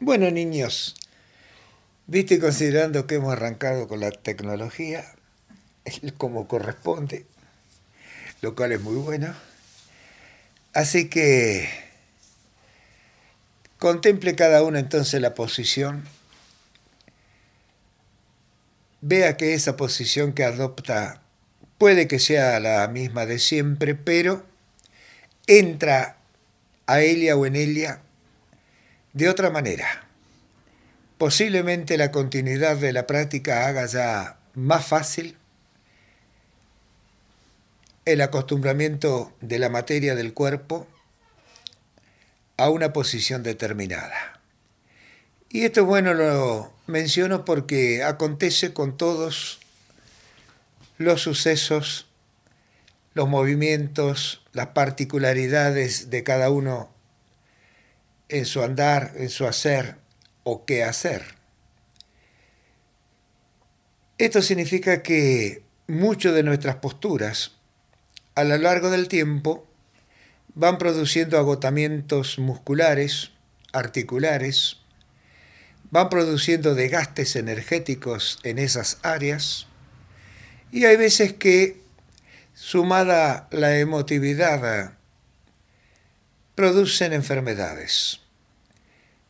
Bueno, niños, viste considerando que hemos arrancado con la tecnología como corresponde, lo cual es muy bueno. Así que contemple cada uno entonces la posición. Vea que esa posición que adopta puede que sea la misma de siempre, pero entra a ella o en ella de otra manera. Posiblemente la continuidad de la práctica haga ya más fácil el acostumbramiento de la materia del cuerpo a una posición determinada. Y esto bueno lo menciono porque acontece con todos los sucesos, los movimientos, las particularidades de cada uno en su andar, en su hacer o qué hacer. Esto significa que muchas de nuestras posturas a lo largo del tiempo van produciendo agotamientos musculares, articulares, van produciendo desgastes energéticos en esas áreas y hay veces que, sumada la emotividad producen enfermedades.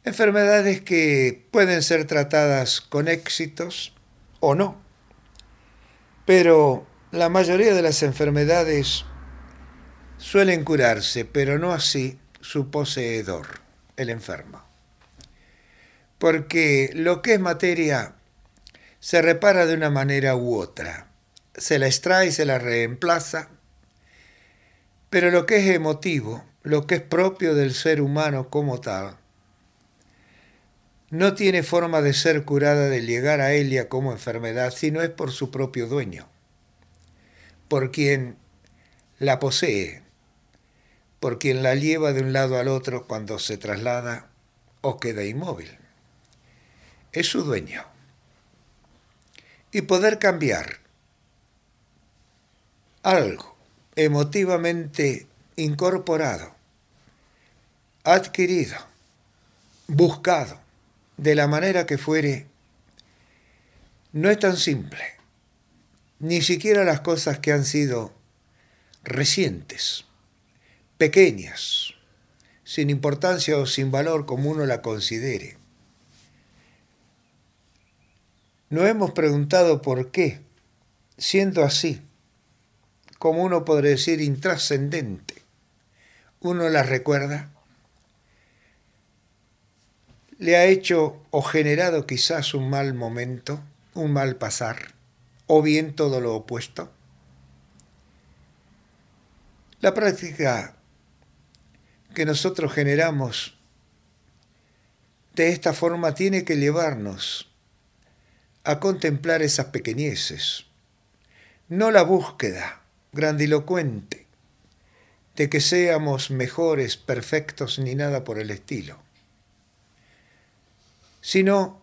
Enfermedades que pueden ser tratadas con éxitos o no. Pero la mayoría de las enfermedades suelen curarse, pero no así su poseedor, el enfermo. Porque lo que es materia se repara de una manera u otra. Se la extrae y se la reemplaza. Pero lo que es emotivo lo que es propio del ser humano como tal, no tiene forma de ser curada de llegar a ella como enfermedad, sino es por su propio dueño, por quien la posee, por quien la lleva de un lado al otro cuando se traslada o queda inmóvil. Es su dueño. Y poder cambiar algo emotivamente incorporado adquirido, buscado, de la manera que fuere, no es tan simple. Ni siquiera las cosas que han sido recientes, pequeñas, sin importancia o sin valor como uno la considere. No hemos preguntado por qué, siendo así, como uno podría decir intrascendente, uno las recuerda le ha hecho o generado quizás un mal momento, un mal pasar, o bien todo lo opuesto? La práctica que nosotros generamos de esta forma tiene que llevarnos a contemplar esas pequeñeces, no la búsqueda grandilocuente de que seamos mejores, perfectos, ni nada por el estilo sino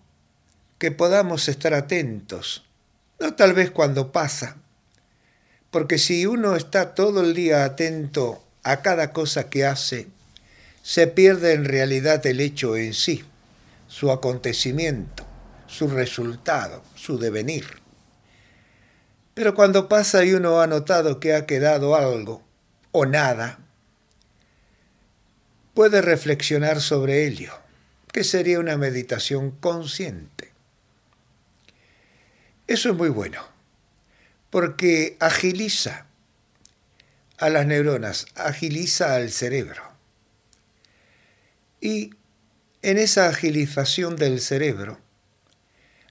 que podamos estar atentos, no tal vez cuando pasa, porque si uno está todo el día atento a cada cosa que hace, se pierde en realidad el hecho en sí, su acontecimiento, su resultado, su devenir. Pero cuando pasa y uno ha notado que ha quedado algo o nada, puede reflexionar sobre ello que sería una meditación consciente. Eso es muy bueno, porque agiliza a las neuronas, agiliza al cerebro. Y en esa agilización del cerebro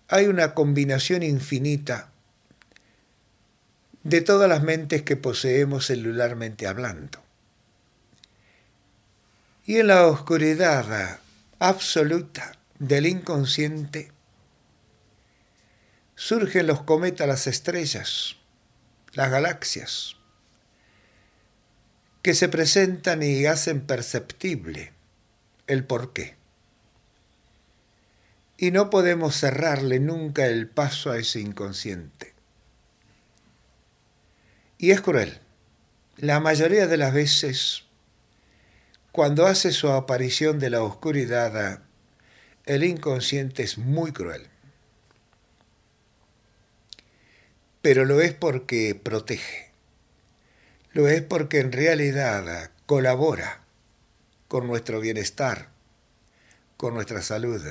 hay una combinación infinita de todas las mentes que poseemos celularmente hablando. Y en la oscuridad absoluta del inconsciente, surgen los cometas, las estrellas, las galaxias, que se presentan y hacen perceptible el porqué. Y no podemos cerrarle nunca el paso a ese inconsciente. Y es cruel. La mayoría de las veces cuando hace su aparición de la oscuridad, el inconsciente es muy cruel. Pero lo es porque protege. Lo es porque en realidad colabora con nuestro bienestar, con nuestra salud,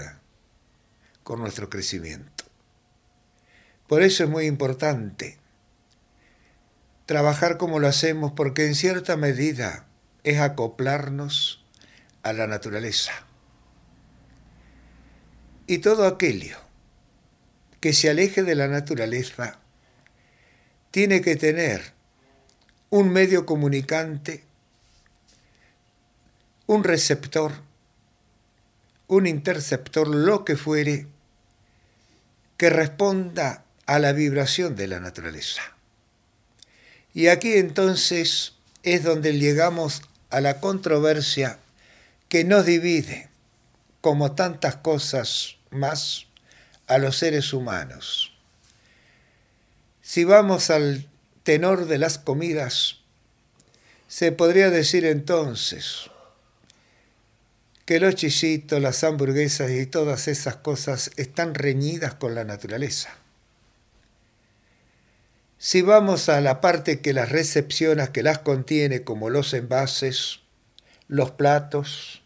con nuestro crecimiento. Por eso es muy importante trabajar como lo hacemos porque en cierta medida es acoplarnos a la naturaleza. Y todo aquello que se aleje de la naturaleza tiene que tener un medio comunicante, un receptor, un interceptor, lo que fuere, que responda a la vibración de la naturaleza. Y aquí entonces es donde llegamos a la controversia que nos divide, como tantas cosas más, a los seres humanos. Si vamos al tenor de las comidas, se podría decir entonces que los chisitos, las hamburguesas y todas esas cosas están reñidas con la naturaleza. Si vamos a la parte que las recepciona, que las contiene, como los envases, los platos,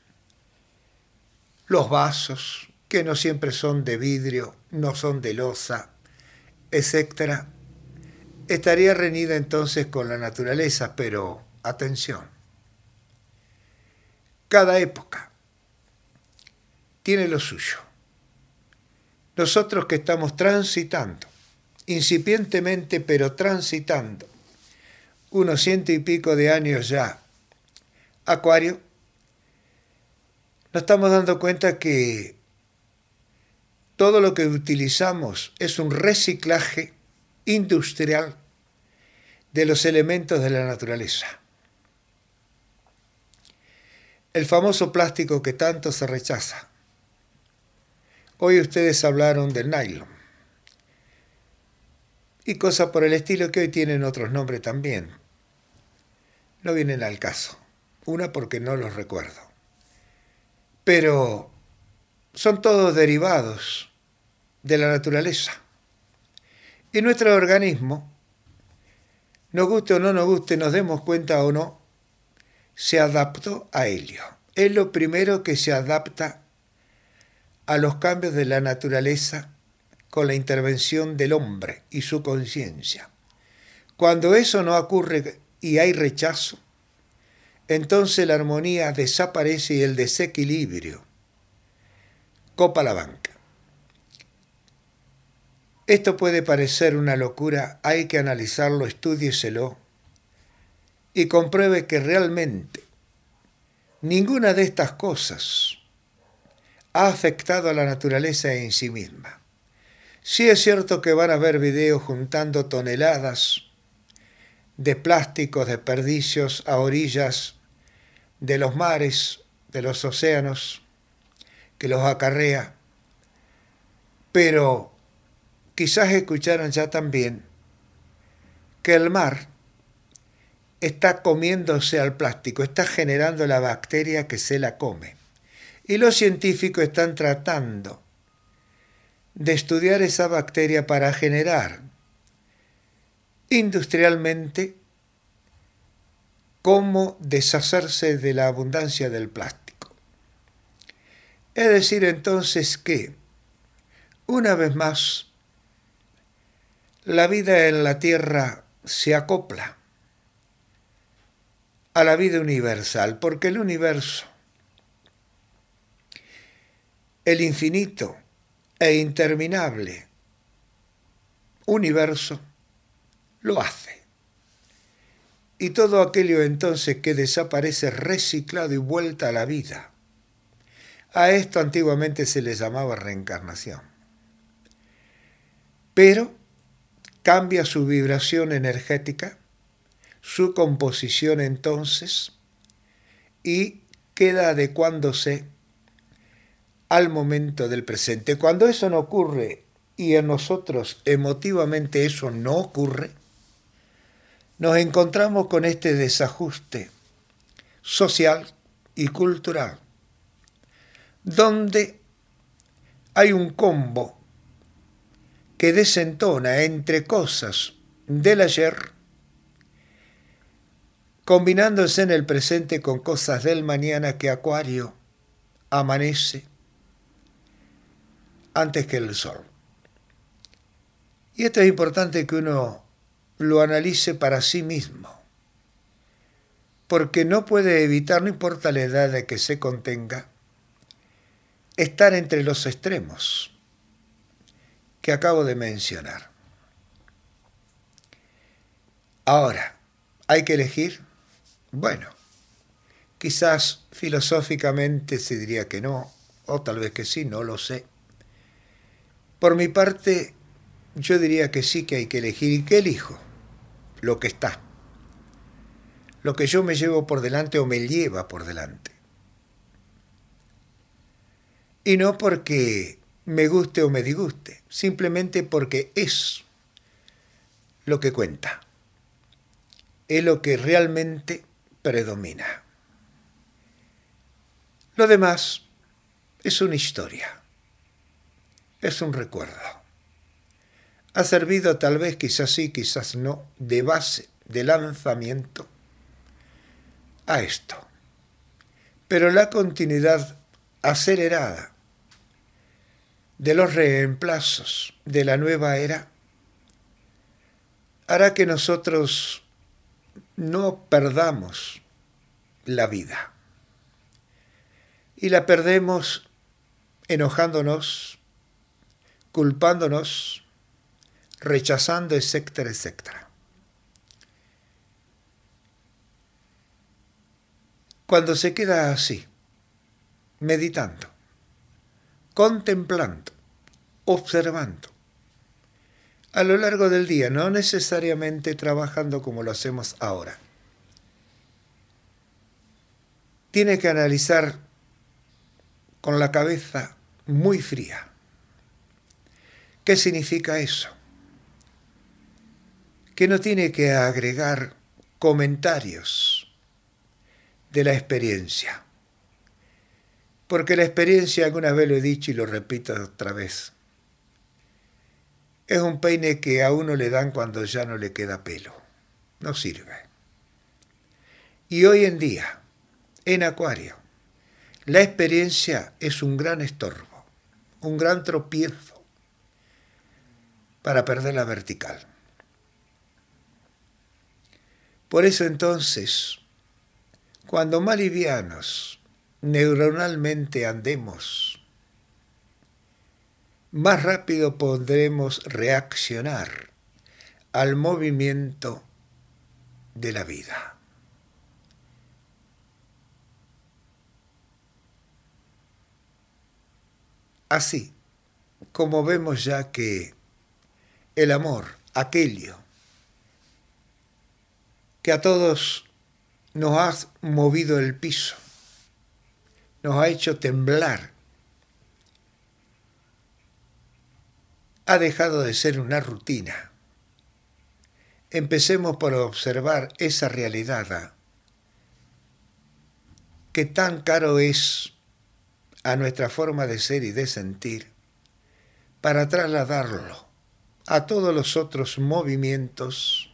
los vasos, que no siempre son de vidrio, no son de losa, etc., estaría reñida entonces con la naturaleza, pero atención, cada época tiene lo suyo. Nosotros que estamos transitando incipientemente pero transitando, unos ciento y pico de años ya, Acuario, nos estamos dando cuenta que todo lo que utilizamos es un reciclaje industrial de los elementos de la naturaleza. El famoso plástico que tanto se rechaza. Hoy ustedes hablaron del nylon y cosas por el estilo que hoy tienen otros nombres también. No vienen al caso. Una porque no los recuerdo. Pero son todos derivados de la naturaleza. Y nuestro organismo, nos guste o no nos guste, nos demos cuenta o no, se adaptó a ello. Es lo primero que se adapta a los cambios de la naturaleza con la intervención del hombre y su conciencia. Cuando eso no ocurre y hay rechazo, entonces la armonía desaparece y el desequilibrio copa la banca. Esto puede parecer una locura, hay que analizarlo, estudieselo y compruebe que realmente ninguna de estas cosas ha afectado a la naturaleza en sí misma. Sí es cierto que van a ver videos juntando toneladas de plásticos, desperdicios a orillas de los mares, de los océanos, que los acarrea. Pero quizás escucharon ya también que el mar está comiéndose al plástico, está generando la bacteria que se la come. Y los científicos están tratando de estudiar esa bacteria para generar industrialmente cómo deshacerse de la abundancia del plástico. Es decir, entonces que, una vez más, la vida en la Tierra se acopla a la vida universal, porque el universo, el infinito, e interminable universo lo hace. Y todo aquello entonces que desaparece reciclado y vuelta a la vida. A esto antiguamente se le llamaba reencarnación. Pero cambia su vibración energética, su composición entonces, y queda adecuándose al momento del presente. Cuando eso no ocurre y en nosotros emotivamente eso no ocurre, nos encontramos con este desajuste social y cultural, donde hay un combo que desentona entre cosas del ayer, combinándose en el presente con cosas del mañana que Acuario amanece antes que el sol. Y esto es importante que uno lo analice para sí mismo, porque no puede evitar, no importa la edad de que se contenga, estar entre los extremos que acabo de mencionar. Ahora, ¿hay que elegir? Bueno, quizás filosóficamente se diría que no, o tal vez que sí, no lo sé. Por mi parte, yo diría que sí que hay que elegir. ¿Y qué elijo? Lo que está. Lo que yo me llevo por delante o me lleva por delante. Y no porque me guste o me disguste, simplemente porque es lo que cuenta. Es lo que realmente predomina. Lo demás es una historia, es un recuerdo. Ha servido tal vez, quizás sí, quizás no, de base, de lanzamiento a esto. Pero la continuidad acelerada de los reemplazos de la nueva era hará que nosotros no perdamos la vida. Y la perdemos enojándonos, culpándonos, rechazando, etcétera, etcétera. Cuando se queda así, meditando, contemplando, observando, a lo largo del día, no necesariamente trabajando como lo hacemos ahora. Tiene que analizar con la cabeza muy fría. ¿Qué significa eso? Que no tiene que agregar comentarios de la experiencia. Porque la experiencia, alguna vez lo he dicho y lo repito otra vez, es un peine que a uno le dan cuando ya no le queda pelo. No sirve. Y hoy en día, en Acuario, la experiencia es un gran estorbo, un gran tropiezo para perder la vertical. Por eso entonces, cuando más livianos neuronalmente andemos, más rápido podremos reaccionar al movimiento de la vida. Así como vemos ya que el amor, aquello que a todos nos ha movido el piso, nos ha hecho temblar ha dejado de ser una rutina. Empecemos por observar esa realidad que tan caro es a nuestra forma de ser y de sentir para trasladarlo a todos los otros movimientos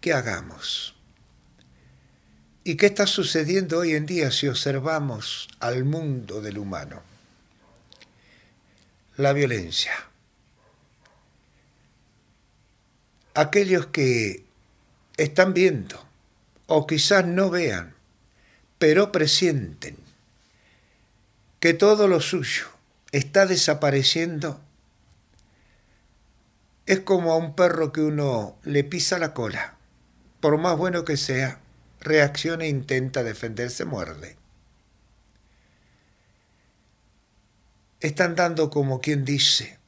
que hagamos. ¿Y qué está sucediendo hoy en día si observamos al mundo del humano? La violencia aquellos que están viendo o quizás no vean, pero presienten que todo lo suyo está desapareciendo, es como a un perro que uno le pisa la cola. Por más bueno que sea, reacciona e intenta defenderse, muerde. Están dando como quien dice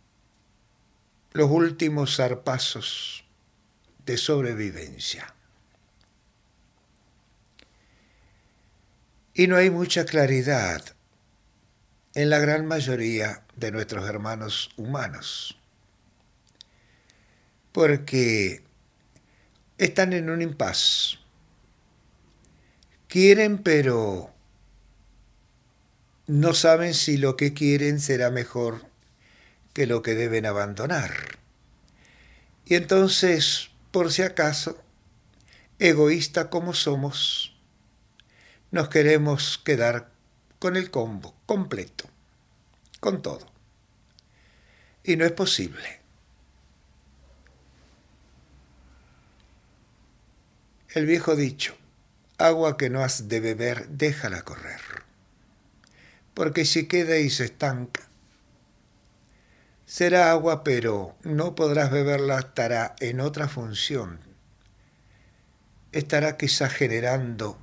los últimos zarpazos de sobrevivencia. Y no hay mucha claridad en la gran mayoría de nuestros hermanos humanos, porque están en un impas. Quieren, pero no saben si lo que quieren será mejor que lo que deben abandonar. Y entonces, por si acaso, egoísta como somos, nos queremos quedar con el combo completo, con todo. Y no es posible. El viejo dicho, agua que no has de beber, déjala correr. Porque si queda y se estanca, será agua, pero no podrás beberla, estará en otra función. Estará quizás generando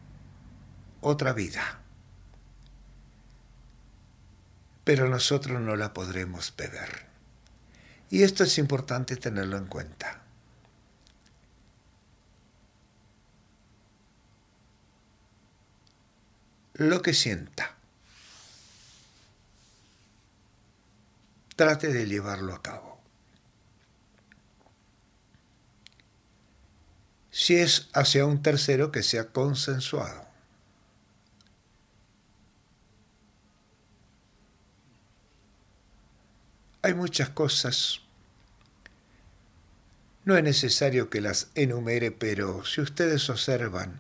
otra vida. Pero nosotros no la podremos beber. Y esto es importante tenerlo en cuenta. Lo que sienta. Trate de llevarlo a cabo. Si es hacia un tercero que sea consensuado. Hay muchas cosas. No es necesario que las enumere, pero si ustedes observan,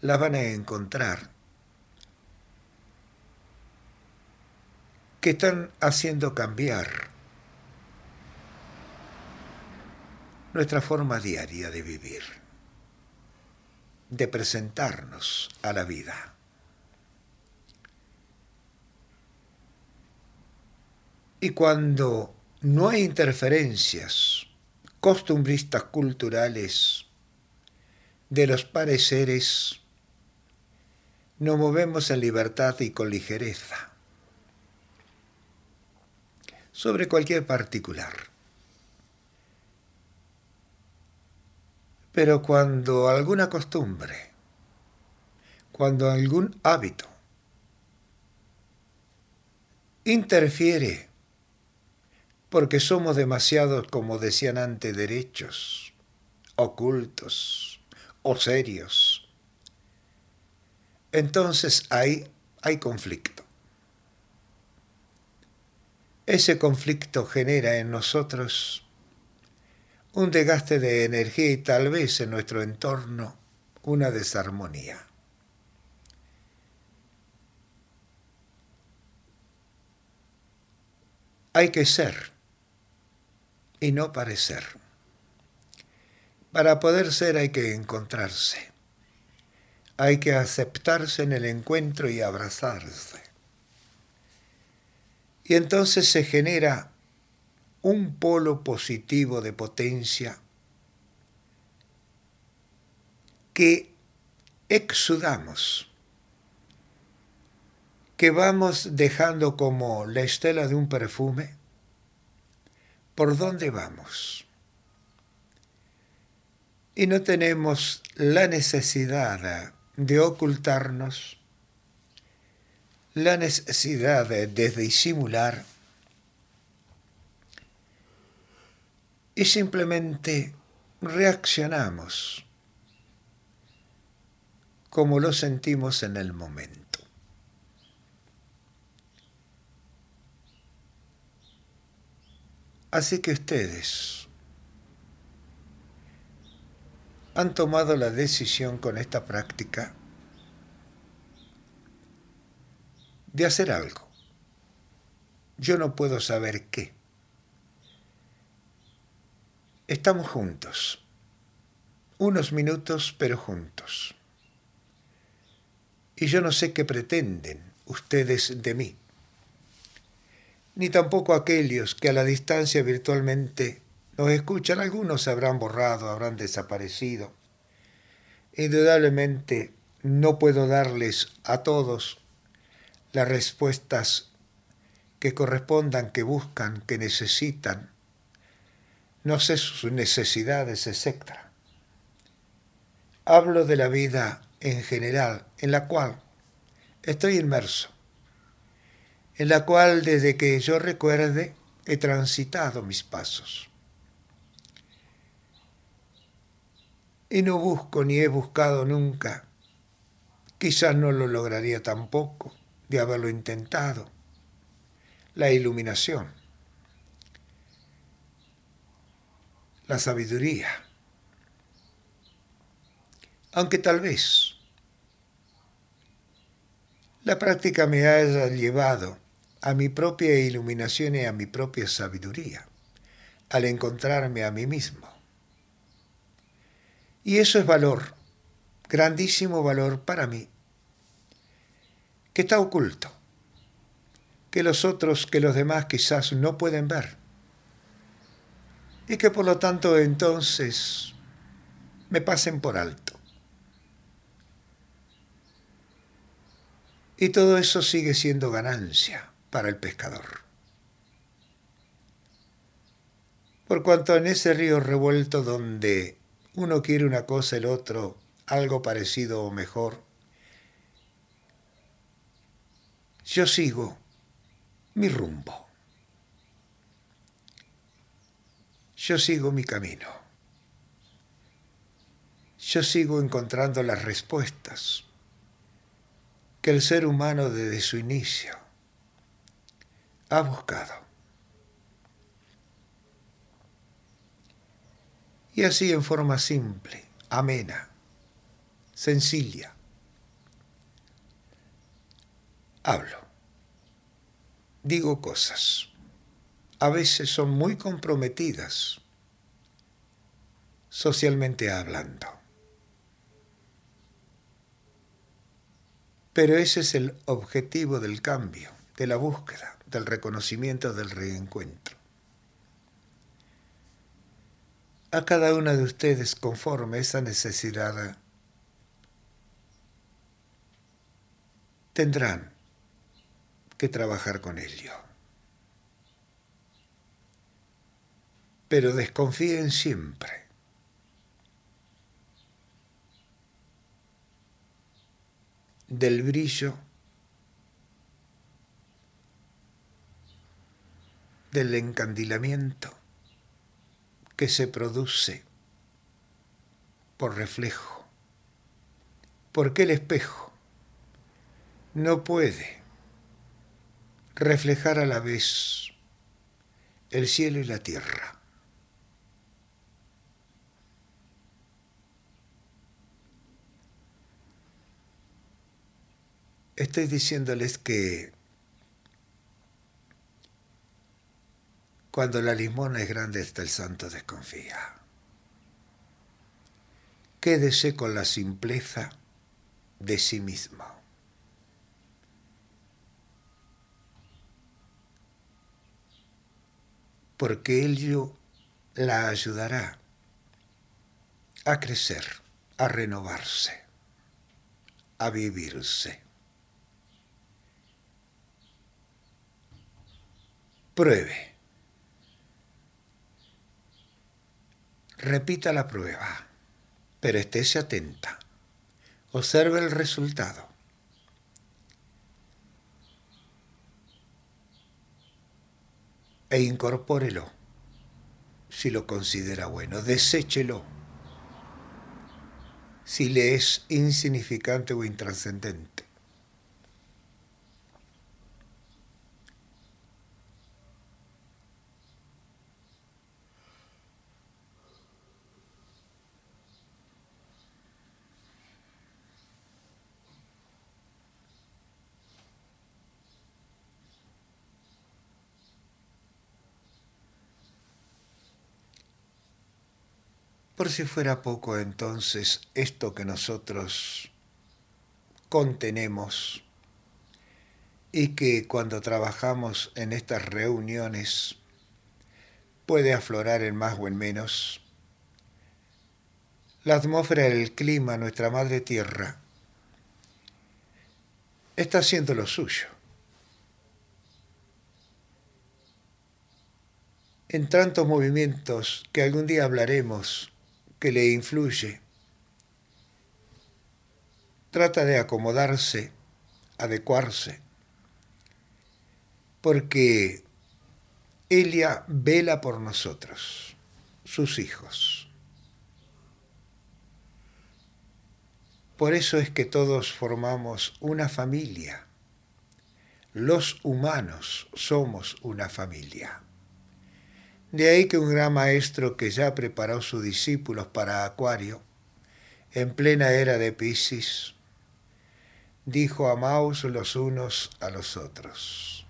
las van a encontrar. Que están haciendo cambiar nuestra forma diaria de vivir, de presentarnos a la vida. Y cuando no hay interferencias costumbristas culturales de los pareceres, nos movemos en libertad y con ligereza sobre cualquier particular. Pero cuando alguna costumbre, cuando algún hábito interfiere porque somos demasiados, como decían antes, derechos, ocultos o serios. Entonces ahí hay conflicto. Ese conflicto genera en nosotros un desgaste de energía y tal vez en nuestro entorno una desarmonía. Hay que ser y no parecer. Para poder ser hay que encontrarse. Hay que aceptarse en el encuentro y abrazarse. Y entonces se genera un polo positivo de potencia que exudamos, que vamos dejando como la estela de un perfume por dónde vamos. Y no tenemos la necesidad de ocultarnos, la necesidad de, disimular y simplemente reaccionamos como lo sentimos en el momento. Así que ustedes han tomado la decisión con esta práctica de hacer algo. Yo no puedo saber qué. Estamos juntos. Unos minutos, pero juntos. Y yo no sé qué pretenden ustedes de mí ni tampoco aquellos que a la distancia virtualmente nos escuchan. Algunos se habrán borrado, habrán desaparecido. Indudablemente no puedo darles a todos las respuestas que correspondan, que buscan, que necesitan. No sé sus necesidades, etc. Hablo de la vida en general, en la cual estoy inmerso en la cual desde que yo recuerde he transitado mis pasos. Y no busco ni he buscado nunca, quizás no lo lograría tampoco de haberlo intentado, la iluminación. la sabiduría. Aunque tal vez la práctica me haya llevado a mi propia iluminación y a mi propia sabiduría, al encontrarme a mí mismo. Y eso es valor, grandísimo valor para mí, que está oculto, que los otros, que los demás quizás no pueden ver y que por lo tanto entonces me pasen por alto. Y todo eso sigue siendo ganancia para el pescador. Por cuanto en ese río revuelto donde uno quiere una cosa, el otro algo parecido o mejor, yo sigo mi rumbo. yo sigo mi camino. Yo sigo encontrando las respuestas que el ser humano desde su inicio ha buscado. Y así en forma simple, amena, sencilla, hablo, digo cosas a veces son muy comprometidas socialmente hablando. Pero ese es el objetivo del cambio, de la búsqueda, del reconocimiento, del reencuentro. A cada una de ustedes conforme esa necesidad tendrán trabajar con ello. pero desconfíen siempre. del brillo del encandilamiento que se produce por reflejo, porque el espejo no puede reflejar a la vez el cielo y la tierra. estoy diciéndoles que cuando la limona es grande hasta el santo desconfía. Quédese con la simpleza de sí mismo. Porque ello la ayudará a crecer, a renovarse, a vivirse. Pruebe. Repita la prueba, pero estése atenta. Observe el resultado. E incorpórelo si lo considera bueno. Deséchelo si le es insignificante o intrascendente. Por si fuera poco entonces esto que nosotros contenemos y que cuando trabajamos en estas reuniones puede aflorar en más o en menos, la atmósfera, el clima, nuestra madre tierra, está haciendo lo suyo. En tantos movimientos que algún día hablaremos, que le influye. Trata de acomodarse, adecuarse, porque ella vela por nosotros, sus hijos. Por eso es que todos formamos una familia. Los humanos somos una familia. De ahí que un gran maestro que ya preparó sus discípulos para Acuario, en plena era de Piscis, dijo amaos los unos a los otros.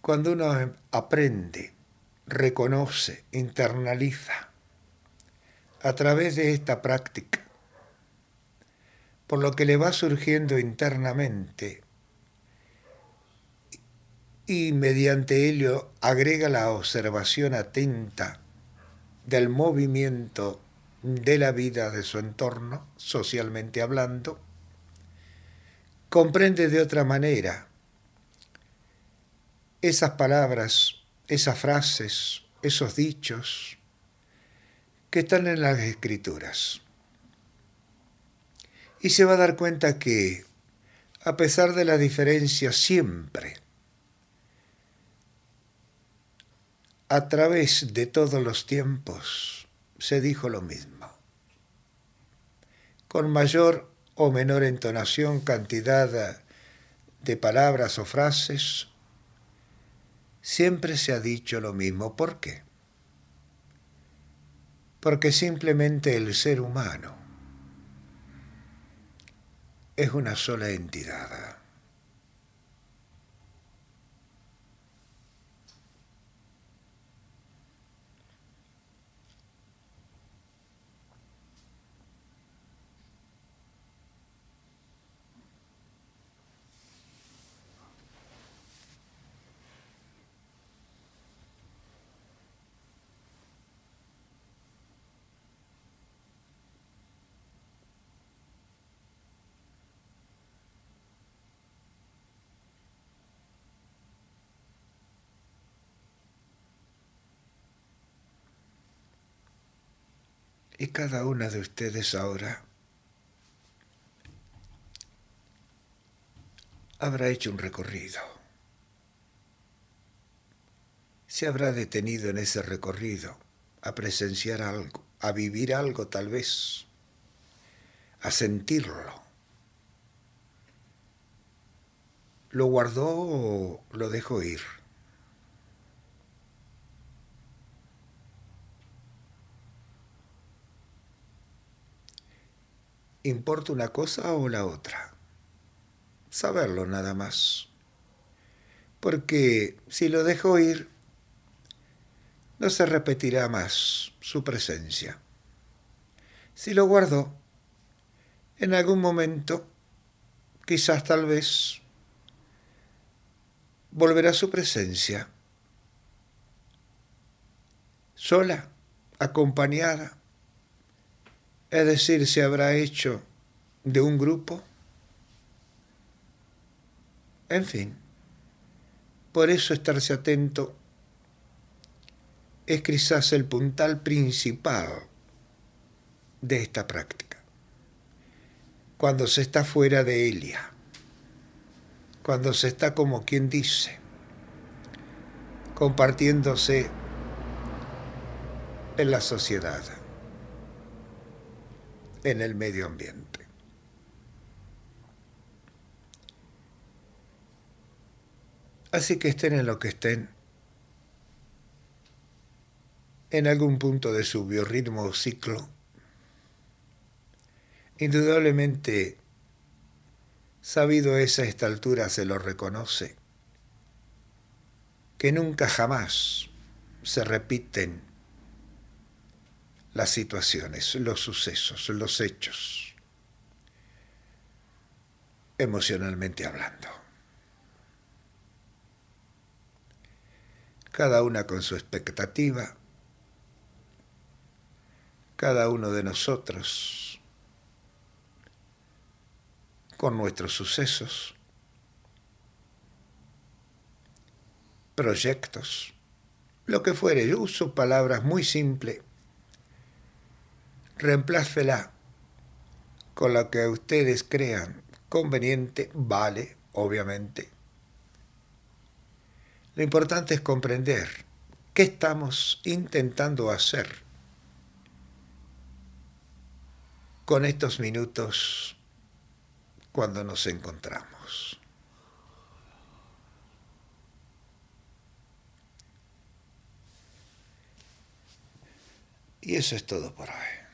Cuando uno aprende, reconoce, internaliza a través de esta práctica, por lo que le va surgiendo internamente, y mediante ello agrega la observación atenta del movimiento de la vida de su entorno, socialmente hablando, comprende de otra manera esas palabras, esas frases, esos dichos que están en las escrituras. Y se va a dar cuenta que, a pesar de la diferencia siempre, a través de todos los tiempos se dijo lo mismo. Con mayor o menor entonación, cantidad de palabras o frases, siempre se ha dicho lo mismo. ¿Por qué? Porque simplemente el ser humano es una sola entidad. Y cada una de ustedes ahora habrá hecho un recorrido. Se habrá detenido en ese recorrido a presenciar algo, a vivir algo tal vez, a sentirlo. ¿Lo guardó o lo dejó ir? ¿Importa una cosa o la otra? Saberlo nada más. Porque si lo dejo ir, no se repetirá más su presencia. Si lo guardo, en algún momento, quizás tal vez, volverá su presencia, sola, acompañada, es decir, se habrá hecho de un grupo. En fin, por eso estarse atento es quizás el puntal principal de esta práctica. Cuando se está fuera de Elia, cuando se está como quien dice, compartiéndose en la sociedad en el medio ambiente. Así que estén en lo que estén, en algún punto de su biorritmo o ciclo, indudablemente, sabido esa esta altura se lo reconoce, que nunca jamás se repiten las situaciones, los sucesos, los hechos, emocionalmente hablando. Cada una con su expectativa, cada uno de nosotros con nuestros sucesos, proyectos, lo que fuere. Yo uso palabras muy simples reemplácela con la que ustedes crean conveniente, vale, obviamente. Lo importante es comprender qué estamos intentando hacer con estos minutos cuando nos encontramos. Y eso es todo por hoy.